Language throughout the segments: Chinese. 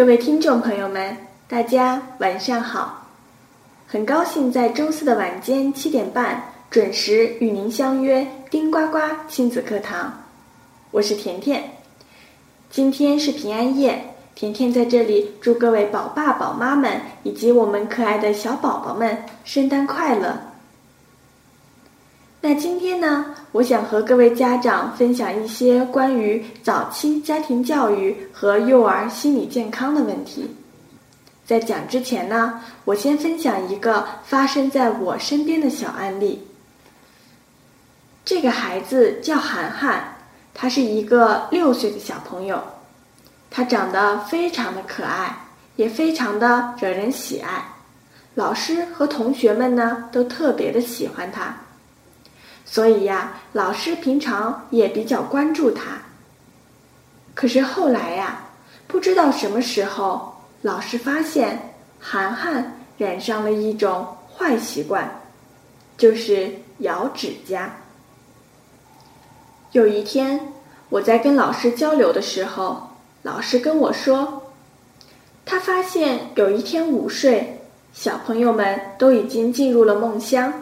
各位听众朋友们，大家晚上好！很高兴在周四的晚间七点半准时与您相约丁呱呱亲子课堂，我是甜甜。今天是平安夜，甜甜在这里祝各位宝爸宝妈们以及我们可爱的小宝宝们圣诞快乐。那今天呢，我想和各位家长分享一些关于早期家庭教育和幼儿心理健康的问题。在讲之前呢，我先分享一个发生在我身边的小案例。这个孩子叫涵涵。他是一个六岁的小朋友，他长得非常的可爱，也非常的惹人喜爱，老师和同学们呢都特别的喜欢他，所以呀，老师平常也比较关注他。可是后来呀，不知道什么时候，老师发现涵涵染上了一种坏习惯，就是咬指甲。有一天，我在跟老师交流的时候，老师跟我说，他发现有一天午睡，小朋友们都已经进入了梦乡，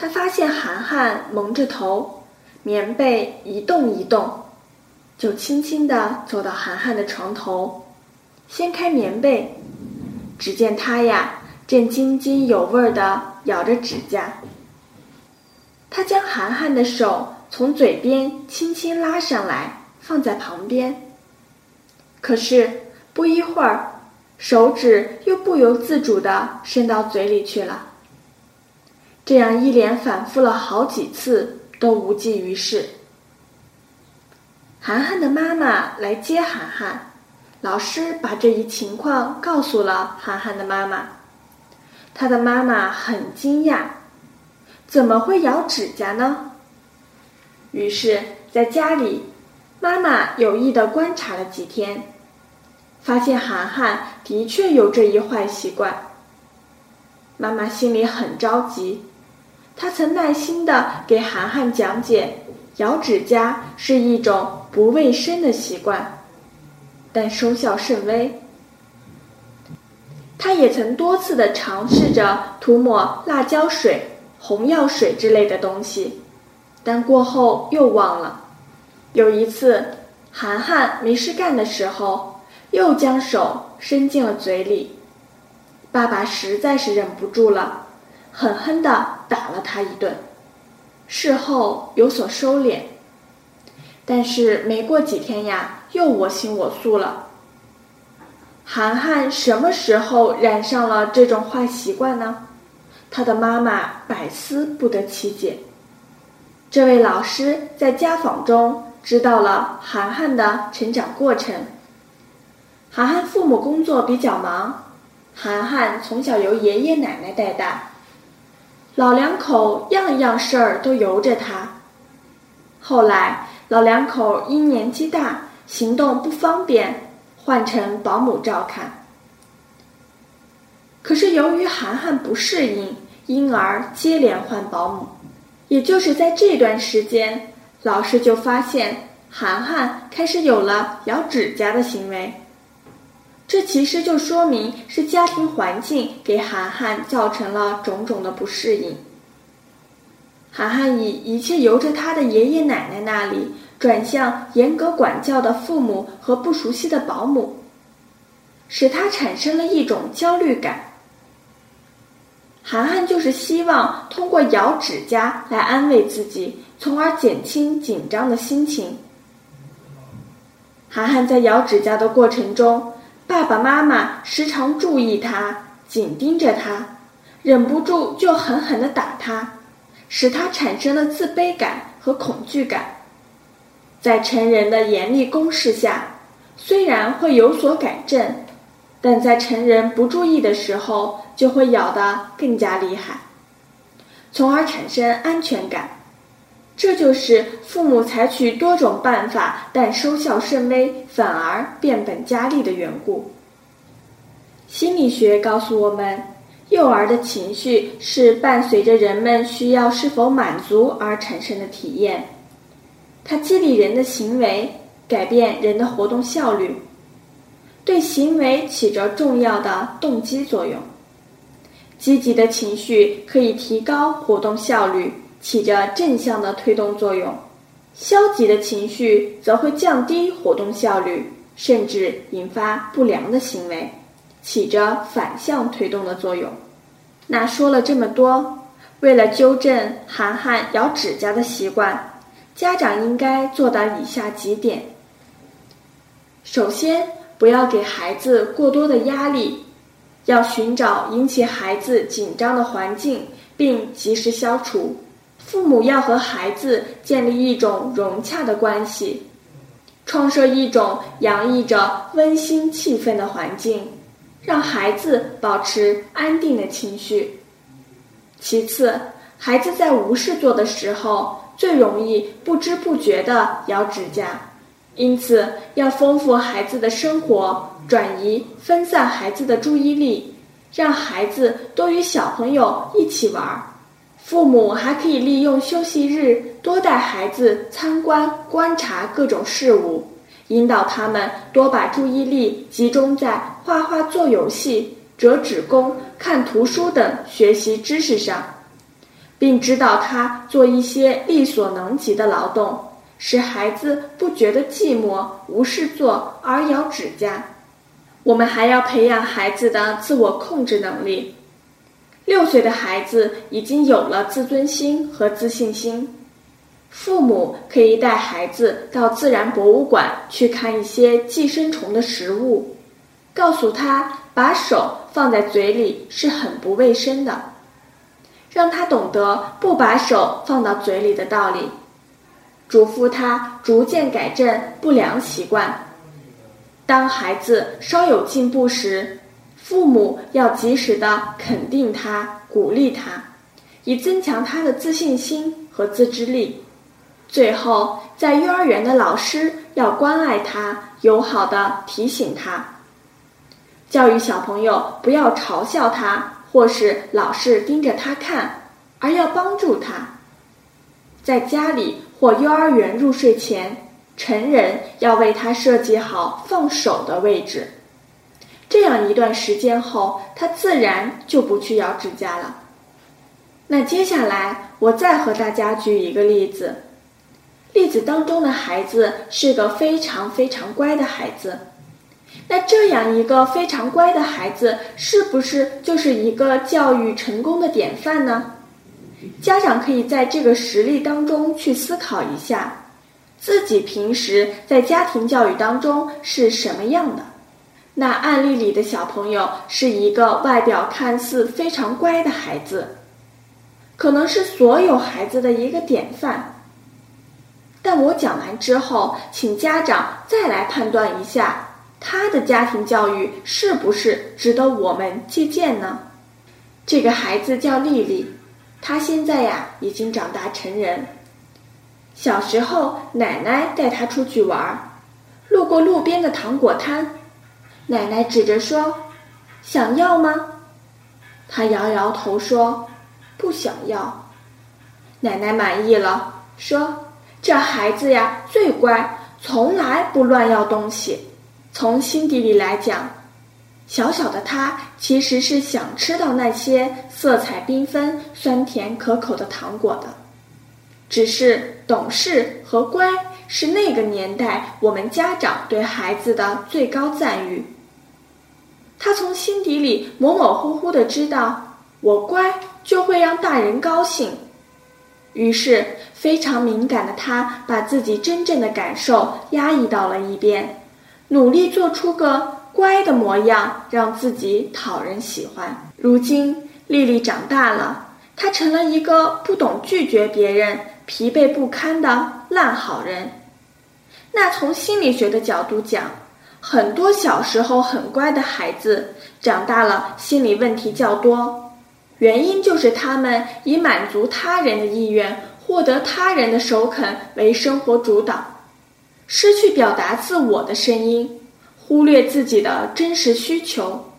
他发现涵涵蒙着头，棉被一动一动，就轻轻地走到涵涵的床头，掀开棉被，只见他呀正津津有味地咬着指甲，他将涵涵的手。从嘴边轻轻拉上来，放在旁边。可是不一会儿，手指又不由自主地伸到嘴里去了。这样一连反复了好几次，都无济于事。涵涵的妈妈来接涵涵，老师把这一情况告诉了涵涵的妈妈。他的妈妈很惊讶，怎么会咬指甲呢？于是，在家里，妈妈有意的观察了几天，发现涵涵的确有这一坏习惯。妈妈心里很着急，他曾耐心的给涵涵讲解，咬指甲是一种不卫生的习惯，但收效甚微。他也曾多次的尝试着涂抹辣椒水、红药水之类的东西。但过后又忘了。有一次，涵涵没事干的时候，又将手伸进了嘴里。爸爸实在是忍不住了，狠狠地打了他一顿。事后有所收敛，但是没过几天呀，又我行我素了。涵涵什么时候染上了这种坏习惯呢？他的妈妈百思不得其解。这位老师在家访中知道了涵涵的成长过程。涵涵父母工作比较忙，涵涵从小由爷爷奶奶带大，老两口样样事儿都由着他。后来老两口因年纪大，行动不方便，换成保姆照看。可是由于涵涵不适应，因而接连换保姆。也就是在这段时间，老师就发现涵涵开始有了咬指甲的行为。这其实就说明是家庭环境给涵涵造成了种种的不适应。涵涵以一切由着他的爷爷奶奶那里，转向严格管教的父母和不熟悉的保姆，使他产生了一种焦虑感。涵涵就是希望通过咬指甲来安慰自己，从而减轻紧张的心情。涵涵在咬指甲的过程中，爸爸妈妈时常注意他，紧盯着他，忍不住就狠狠地打他，使他产生了自卑感和恐惧感。在成人的严厉攻势下，虽然会有所改正。但在成人不注意的时候，就会咬得更加厉害，从而产生安全感。这就是父母采取多种办法，但收效甚微，反而变本加厉的缘故。心理学告诉我们，幼儿的情绪是伴随着人们需要是否满足而产生的体验，它激励人的行为，改变人的活动效率。对行为起着重要的动机作用。积极的情绪可以提高活动效率，起着正向的推动作用；消极的情绪则会降低活动效率，甚至引发不良的行为，起着反向推动的作用。那说了这么多，为了纠正涵涵咬指甲的习惯，家长应该做到以下几点：首先，不要给孩子过多的压力。要寻找引起孩子紧张的环境，并及时消除。父母要和孩子建立一种融洽的关系，创设一种洋溢着温馨气氛的环境，让孩子保持安定的情绪。其次，孩子在无事做的时候，最容易不知不觉地咬指甲，因此要丰富孩子的生活。转移、分散孩子的注意力，让孩子多与小朋友一起玩儿。父母还可以利用休息日多带孩子参观、观察各种事物，引导他们多把注意力集中在画画、做游戏、折纸工、看图书等学习知识上，并指导他做一些力所能及的劳动，使孩子不觉得寂寞、无事做而咬指甲。我们还要培养孩子的自我控制能力。六岁的孩子已经有了自尊心和自信心，父母可以带孩子到自然博物馆去看一些寄生虫的食物，告诉他把手放在嘴里是很不卫生的，让他懂得不把手放到嘴里的道理，嘱咐他逐渐改正不良习惯。当孩子稍有进步时，父母要及时的肯定他、鼓励他，以增强他的自信心和自制力。最后，在幼儿园的老师要关爱他，友好的提醒他，教育小朋友不要嘲笑他，或是老是盯着他看，而要帮助他。在家里或幼儿园入睡前。成人要为他设计好放手的位置，这样一段时间后，他自然就不去咬指甲了。那接下来我再和大家举一个例子，例子当中的孩子是个非常非常乖的孩子，那这样一个非常乖的孩子，是不是就是一个教育成功的典范呢？家长可以在这个实例当中去思考一下。自己平时在家庭教育当中是什么样的？那案例里的小朋友是一个外表看似非常乖的孩子，可能是所有孩子的一个典范。但我讲完之后，请家长再来判断一下，他的家庭教育是不是值得我们借鉴呢？这个孩子叫丽丽，她现在呀已经长大成人。小时候，奶奶带他出去玩儿，路过路边的糖果摊，奶奶指着说：“想要吗？”他摇摇头说：“不想要。”奶奶满意了，说：“这孩子呀，最乖，从来不乱要东西。从心底里来讲，小小的他其实是想吃到那些色彩缤纷、酸甜可口的糖果的。”只是懂事和乖是那个年代我们家长对孩子的最高赞誉。他从心底里模模糊糊的知道，我乖就会让大人高兴。于是非常敏感的他，把自己真正的感受压抑到了一边，努力做出个乖的模样，让自己讨人喜欢。如今丽丽长大了，她成了一个不懂拒绝别人。疲惫不堪的烂好人，那从心理学的角度讲，很多小时候很乖的孩子，长大了心理问题较多，原因就是他们以满足他人的意愿、获得他人的首肯为生活主导，失去表达自我的声音，忽略自己的真实需求，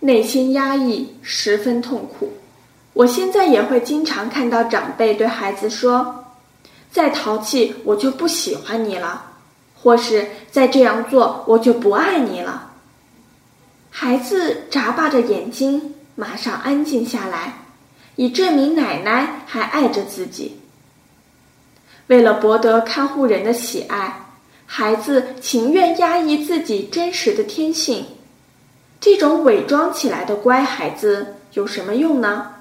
内心压抑，十分痛苦。我现在也会经常看到长辈对孩子说。再淘气，我就不喜欢你了；或是再这样做，我就不爱你了。孩子眨巴着眼睛，马上安静下来，以证明奶奶还爱着自己。为了博得看护人的喜爱，孩子情愿压抑自己真实的天性。这种伪装起来的乖孩子有什么用呢？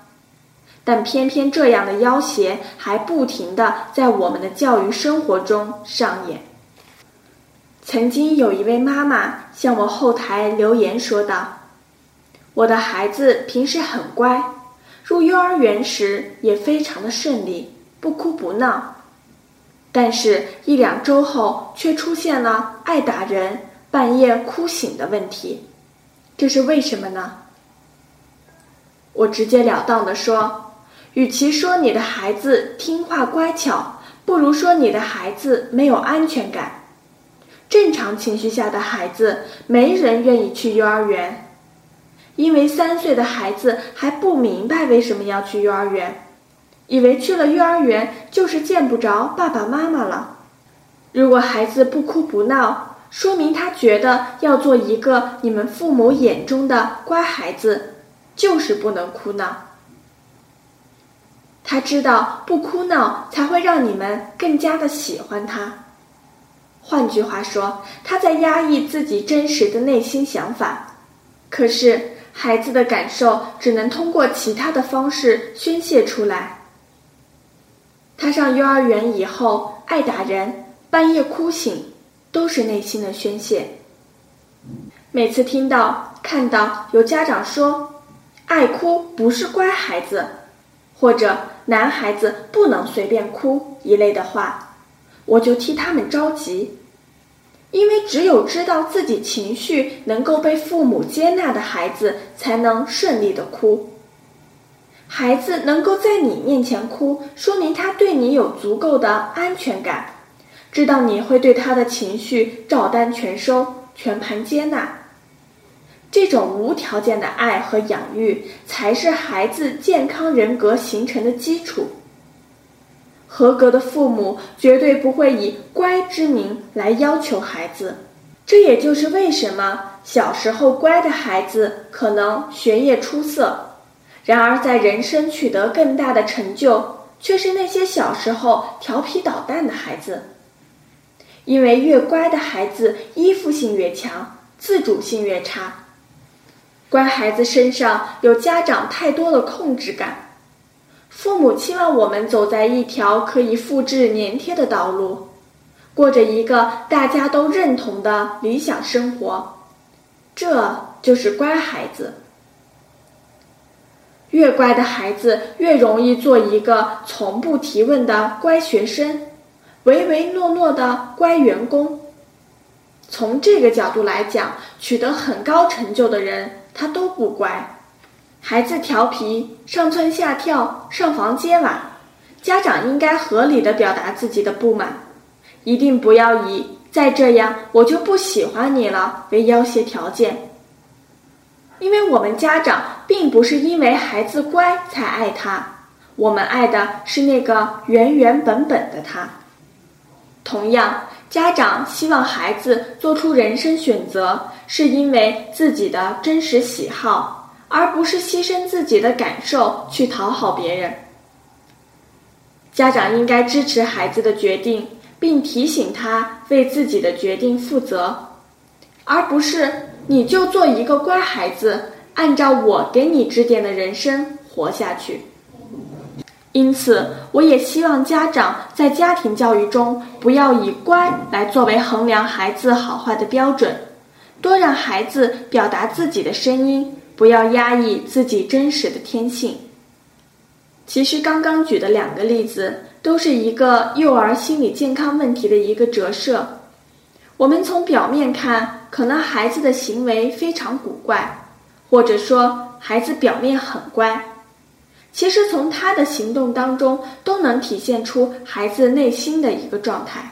但偏偏这样的要挟还不停的在我们的教育生活中上演。曾经有一位妈妈向我后台留言说道：“我的孩子平时很乖，入幼儿园时也非常的顺利，不哭不闹。但是，一两周后却出现了爱打人、半夜哭醒的问题，这是为什么呢？”我直截了当的说：“与其说你的孩子听话乖巧，不如说你的孩子没有安全感。”正常情绪下的孩子，没人愿意去幼儿园，因为三岁的孩子还不明白为什么要去幼儿园，以为去了幼儿园就是见不着爸爸妈妈了。如果孩子不哭不闹，说明他觉得要做一个你们父母眼中的乖孩子，就是不能哭闹。他知道不哭闹才会让你们更加的喜欢他。换句话说，他在压抑自己真实的内心想法，可是孩子的感受只能通过其他的方式宣泄出来。他上幼儿园以后爱打人，半夜哭醒，都是内心的宣泄。每次听到、看到有家长说“爱哭不是乖孩子”，或者“男孩子不能随便哭”一类的话。我就替他们着急，因为只有知道自己情绪能够被父母接纳的孩子，才能顺利的哭。孩子能够在你面前哭，说明他对你有足够的安全感，知道你会对他的情绪照单全收、全盘接纳。这种无条件的爱和养育，才是孩子健康人格形成的基础。合格的父母绝对不会以乖之名来要求孩子，这也就是为什么小时候乖的孩子可能学业出色，然而在人生取得更大的成就，却是那些小时候调皮捣蛋的孩子。因为越乖的孩子依附性越强，自主性越差，乖孩子身上有家长太多的控制感。父母期望我们走在一条可以复制粘贴的道路，过着一个大家都认同的理想生活，这就是乖孩子。越乖的孩子越容易做一个从不提问的乖学生，唯唯诺诺的乖员工。从这个角度来讲，取得很高成就的人，他都不乖。孩子调皮，上蹿下跳，上房揭瓦，家长应该合理的表达自己的不满，一定不要以再这样我就不喜欢你了为要挟条件。因为我们家长并不是因为孩子乖才爱他，我们爱的是那个原原本本的他。同样，家长希望孩子做出人生选择，是因为自己的真实喜好。而不是牺牲自己的感受去讨好别人。家长应该支持孩子的决定，并提醒他为自己的决定负责，而不是你就做一个乖孩子，按照我给你指点的人生活下去。因此，我也希望家长在家庭教育中不要以乖来作为衡量孩子好坏的标准，多让孩子表达自己的声音。不要压抑自己真实的天性。其实刚刚举的两个例子，都是一个幼儿心理健康问题的一个折射。我们从表面看，可能孩子的行为非常古怪，或者说孩子表面很乖，其实从他的行动当中，都能体现出孩子内心的一个状态。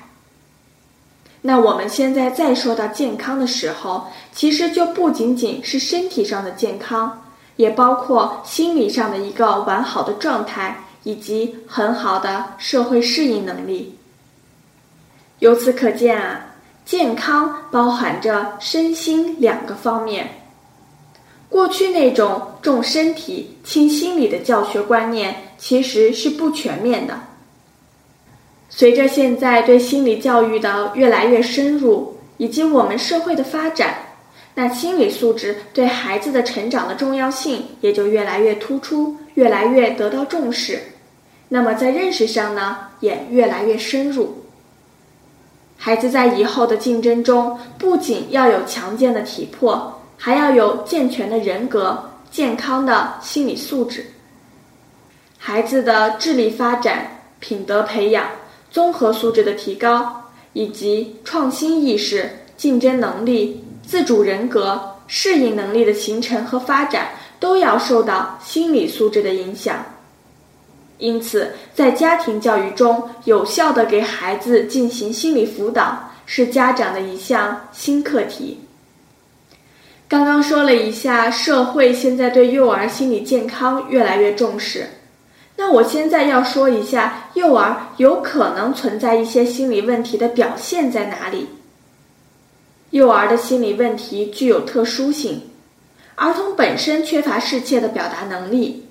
那我们现在再说到健康的时候，其实就不仅仅是身体上的健康，也包括心理上的一个完好的状态，以及很好的社会适应能力。由此可见啊，健康包含着身心两个方面。过去那种重身体轻心理的教学观念其实是不全面的。随着现在对心理教育的越来越深入，以及我们社会的发展，那心理素质对孩子的成长的重要性也就越来越突出，越来越得到重视。那么在认识上呢，也越来越深入。孩子在以后的竞争中，不仅要有强健的体魄。还要有健全的人格、健康的心理素质。孩子的智力发展、品德培养、综合素质的提高，以及创新意识、竞争能力、自主人格、适应能力的形成和发展，都要受到心理素质的影响。因此，在家庭教育中，有效的给孩子进行心理辅导，是家长的一项新课题。刚刚说了一下，社会现在对幼儿心理健康越来越重视。那我现在要说一下，幼儿有可能存在一些心理问题的表现在哪里？幼儿的心理问题具有特殊性，儿童本身缺乏适切的表达能力，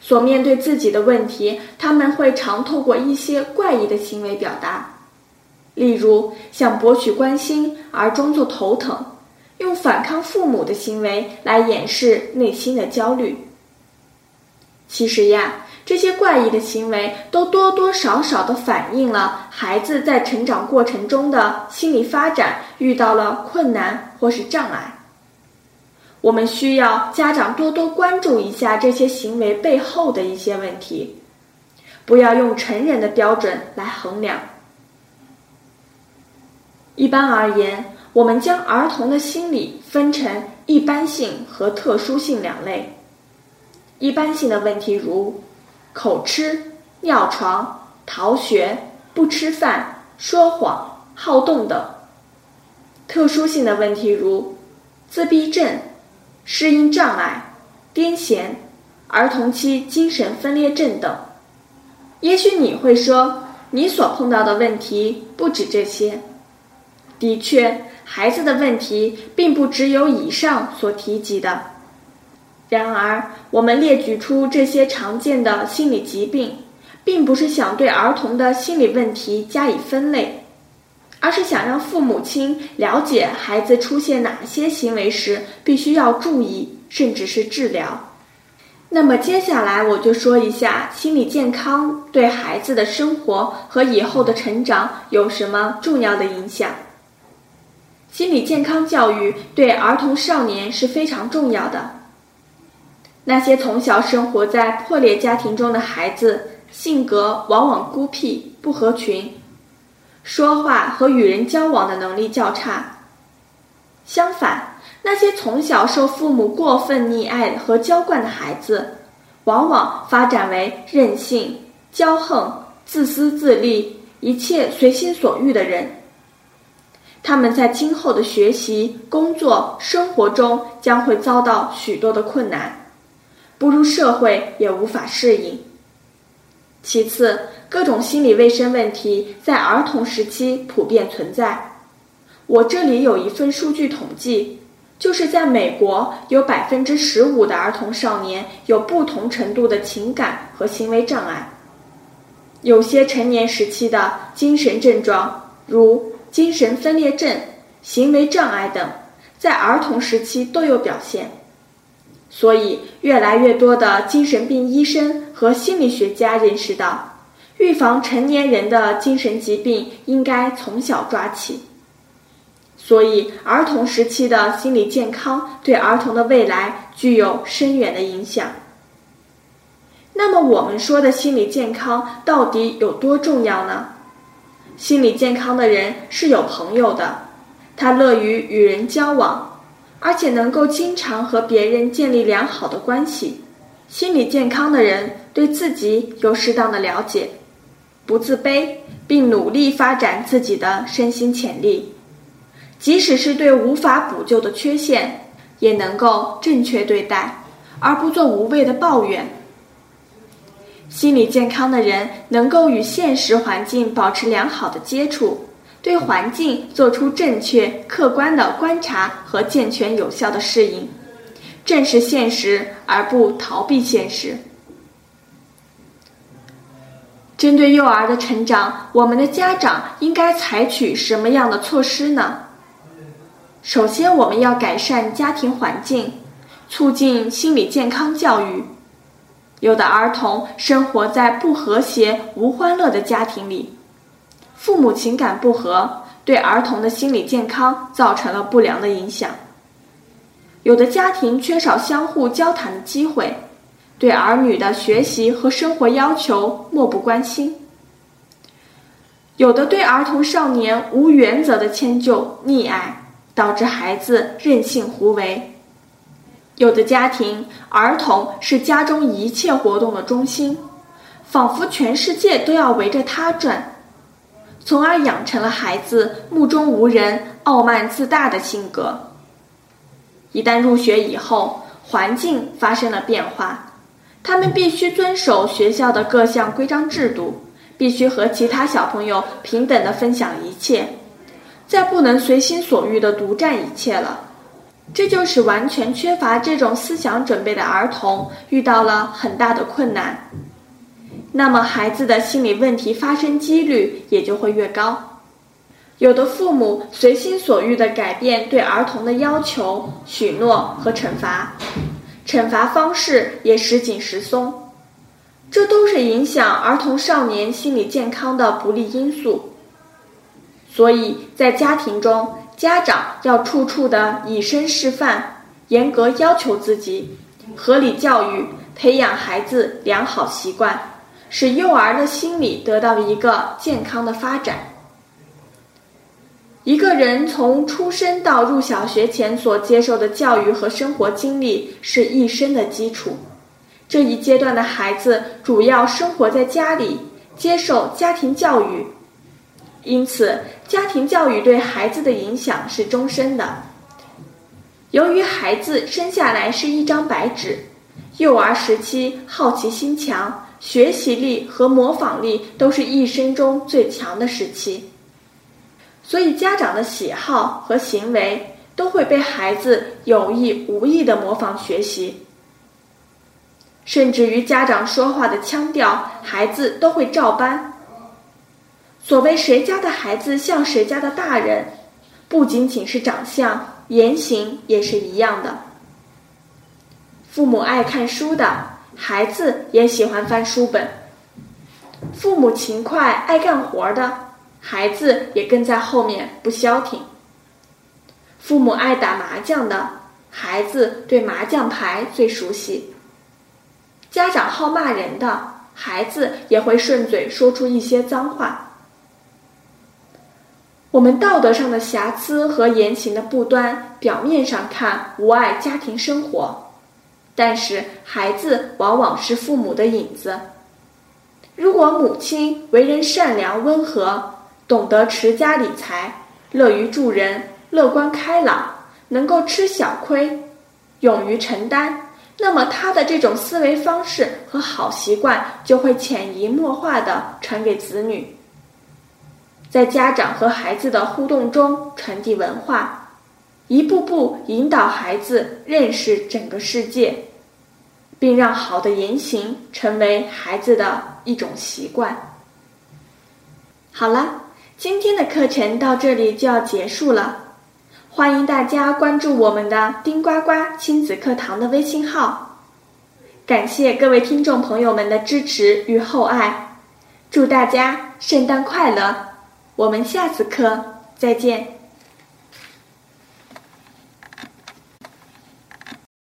所面对自己的问题，他们会常透过一些怪异的行为表达，例如想博取关心而装作头疼。用反抗父母的行为来掩饰内心的焦虑。其实呀，这些怪异的行为都多多少少的反映了孩子在成长过程中的心理发展遇到了困难或是障碍。我们需要家长多多关注一下这些行为背后的一些问题，不要用成人的标准来衡量。一般而言。我们将儿童的心理分成一般性和特殊性两类。一般性的问题如口吃、尿床、逃学、不吃饭、说谎、好动等；特殊性的问题如自闭症、适应障碍、癫痫、儿童期精神分裂症等。也许你会说，你所碰到的问题不止这些。的确。孩子的问题并不只有以上所提及的。然而，我们列举出这些常见的心理疾病，并不是想对儿童的心理问题加以分类，而是想让父母亲了解孩子出现哪些行为时必须要注意，甚至是治疗。那么，接下来我就说一下心理健康对孩子的生活和以后的成长有什么重要的影响。心理健康教育对儿童少年是非常重要的。那些从小生活在破裂家庭中的孩子，性格往往孤僻、不合群，说话和与人交往的能力较差。相反，那些从小受父母过分溺爱和娇惯的孩子，往往发展为任性、骄横、自私自利、一切随心所欲的人。他们在今后的学习、工作、生活中将会遭到许多的困难，步入社会也无法适应。其次，各种心理卫生问题在儿童时期普遍存在。我这里有一份数据统计，就是在美国，有百分之十五的儿童少年有不同程度的情感和行为障碍，有些成年时期的精神症状，如。精神分裂症、行为障碍等，在儿童时期都有表现，所以越来越多的精神病医生和心理学家认识到，预防成年人的精神疾病应该从小抓起。所以，儿童时期的心理健康对儿童的未来具有深远的影响。那么，我们说的心理健康到底有多重要呢？心理健康的人是有朋友的，他乐于与人交往，而且能够经常和别人建立良好的关系。心理健康的人对自己有适当的了解，不自卑，并努力发展自己的身心潜力。即使是对无法补救的缺陷，也能够正确对待，而不做无谓的抱怨。心理健康的人能够与现实环境保持良好的接触，对环境做出正确、客观的观察和健全有效的适应，正视现实而不逃避现实。针对幼儿的成长，我们的家长应该采取什么样的措施呢？首先，我们要改善家庭环境，促进心理健康教育。有的儿童生活在不和谐、无欢乐的家庭里，父母情感不和，对儿童的心理健康造成了不良的影响。有的家庭缺少相互交谈的机会，对儿女的学习和生活要求漠不关心。有的对儿童少年无原则的迁就溺爱，导致孩子任性胡为。有的家庭，儿童是家中一切活动的中心，仿佛全世界都要围着他转，从而养成了孩子目中无人、傲慢自大的性格。一旦入学以后，环境发生了变化，他们必须遵守学校的各项规章制度，必须和其他小朋友平等的分享一切，再不能随心所欲的独占一切了。这就是完全缺乏这种思想准备的儿童遇到了很大的困难，那么孩子的心理问题发生几率也就会越高。有的父母随心所欲地改变对儿童的要求、许诺和惩罚，惩罚方式也时紧时松，这都是影响儿童少年心理健康的不利因素。所以在家庭中，家长要处处的以身示范，严格要求自己，合理教育，培养孩子良好习惯，使幼儿的心理得到一个健康的发展。一个人从出生到入小学前所接受的教育和生活经历是一生的基础。这一阶段的孩子主要生活在家里，接受家庭教育。因此，家庭教育对孩子的影响是终身的。由于孩子生下来是一张白纸，幼儿时期好奇心强，学习力和模仿力都是一生中最强的时期，所以家长的喜好和行为都会被孩子有意无意的模仿学习，甚至于家长说话的腔调，孩子都会照搬。所谓谁家的孩子像谁家的大人，不仅仅是长相，言行也是一样的。父母爱看书的孩子也喜欢翻书本；父母勤快爱干活的孩子也跟在后面不消停；父母爱打麻将的孩子对麻将牌最熟悉；家长好骂人的孩子也会顺嘴说出一些脏话。我们道德上的瑕疵和言行的不端，表面上看无碍家庭生活，但是孩子往往是父母的影子。如果母亲为人善良温和，懂得持家理财，乐于助人，乐观开朗，能够吃小亏，勇于承担，那么他的这种思维方式和好习惯就会潜移默化的传给子女。在家长和孩子的互动中传递文化，一步步引导孩子认识整个世界，并让好的言行成为孩子的一种习惯。好了，今天的课程到这里就要结束了，欢迎大家关注我们的“丁呱呱亲子课堂”的微信号。感谢各位听众朋友们的支持与厚爱，祝大家圣诞快乐！我们下次课再见。